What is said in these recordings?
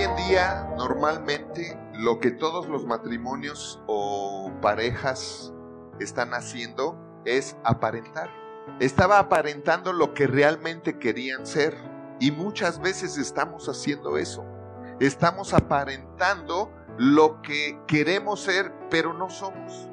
Hoy en día, normalmente, lo que todos los matrimonios o parejas están haciendo es aparentar. Estaba aparentando lo que realmente querían ser. Y muchas veces estamos haciendo eso. Estamos aparentando lo que queremos ser, pero no somos.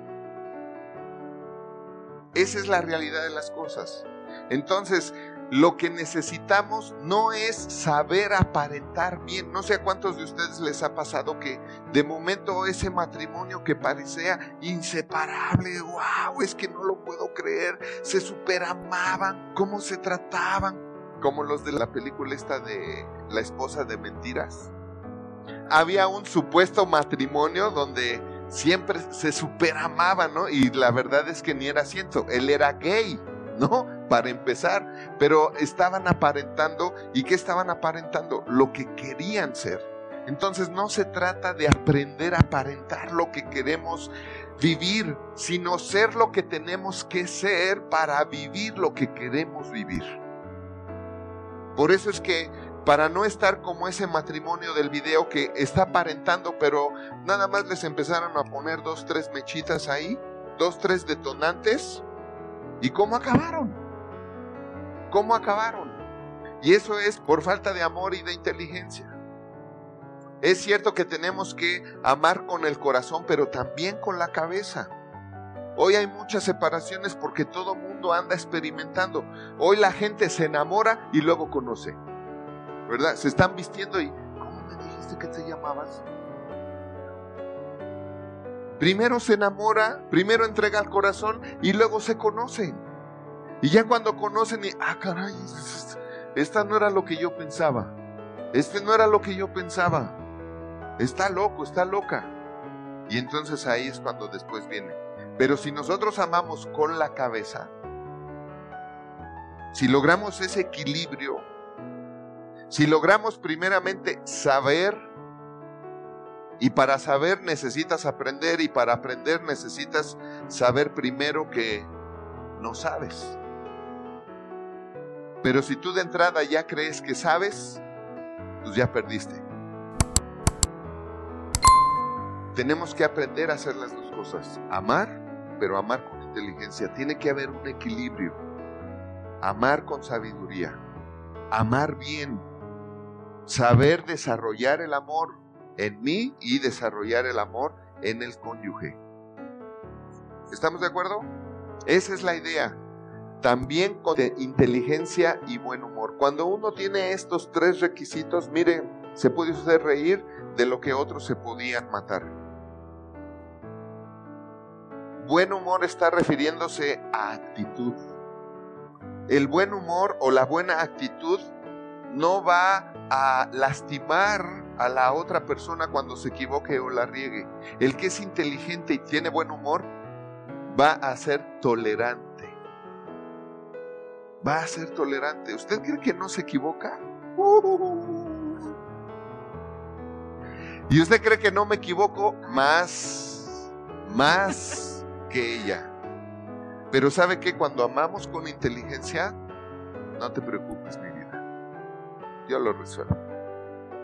Esa es la realidad de las cosas. Entonces, lo que necesitamos no es saber aparentar bien. No sé a cuántos de ustedes les ha pasado que de momento ese matrimonio que parecía inseparable, wow, es que no lo puedo creer, se superamaban, cómo se trataban, como los de la película esta de La esposa de mentiras. Había un supuesto matrimonio donde siempre se superamaban, ¿no? Y la verdad es que ni era cierto, él era gay, ¿no? para empezar, pero estaban aparentando, ¿y qué estaban aparentando? Lo que querían ser. Entonces no se trata de aprender a aparentar lo que queremos vivir, sino ser lo que tenemos que ser para vivir lo que queremos vivir. Por eso es que para no estar como ese matrimonio del video que está aparentando, pero nada más les empezaron a poner dos, tres mechitas ahí, dos, tres detonantes, ¿y cómo acabaron? ¿Cómo acabaron? Y eso es por falta de amor y de inteligencia. Es cierto que tenemos que amar con el corazón, pero también con la cabeza. Hoy hay muchas separaciones porque todo mundo anda experimentando. Hoy la gente se enamora y luego conoce. ¿Verdad? Se están vistiendo y ¿cómo me dijiste que te llamabas? Primero se enamora, primero entrega el corazón y luego se conocen. Y ya cuando conocen y, ah, caray, esta no era lo que yo pensaba. Este no era lo que yo pensaba. Está loco, está loca. Y entonces ahí es cuando después viene. Pero si nosotros amamos con la cabeza, si logramos ese equilibrio, si logramos primeramente saber, y para saber necesitas aprender, y para aprender necesitas saber primero que no sabes. Pero si tú de entrada ya crees que sabes, pues ya perdiste. Tenemos que aprender a hacer las dos cosas. Amar, pero amar con inteligencia. Tiene que haber un equilibrio. Amar con sabiduría. Amar bien. Saber desarrollar el amor en mí y desarrollar el amor en el cónyuge. ¿Estamos de acuerdo? Esa es la idea también con inteligencia y buen humor. Cuando uno tiene estos tres requisitos, miren, se puede hacer reír de lo que otros se podían matar. Buen humor está refiriéndose a actitud. El buen humor o la buena actitud no va a lastimar a la otra persona cuando se equivoque o la riegue. El que es inteligente y tiene buen humor va a ser tolerante va a ser tolerante. ¿Usted cree que no se equivoca? ¿Y usted cree que no me equivoco? Más, más que ella. Pero sabe que cuando amamos con inteligencia, no te preocupes, mi vida. Yo lo resuelvo.